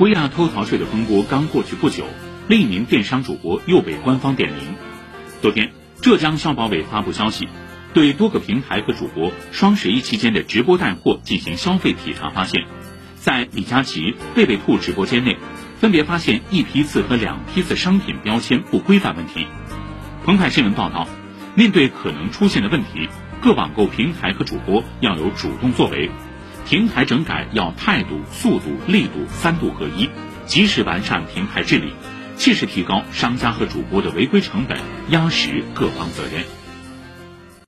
薇娅偷逃税的风波刚过去不久，另一名电商主播又被官方点名。昨天，浙江消保委发布消息，对多个平台和主播双十一期间的直播带货进行消费体查，发现，在李佳琦、贝贝兔直播间内，分别发现一批次和两批次商品标签不规范问题。澎湃新闻报道，面对可能出现的问题，各网购平台和主播要有主动作为。平台整改要态度、速度、力度三度合一，及时完善平台治理，切实提高商家和主播的违规成本，压实各方责任。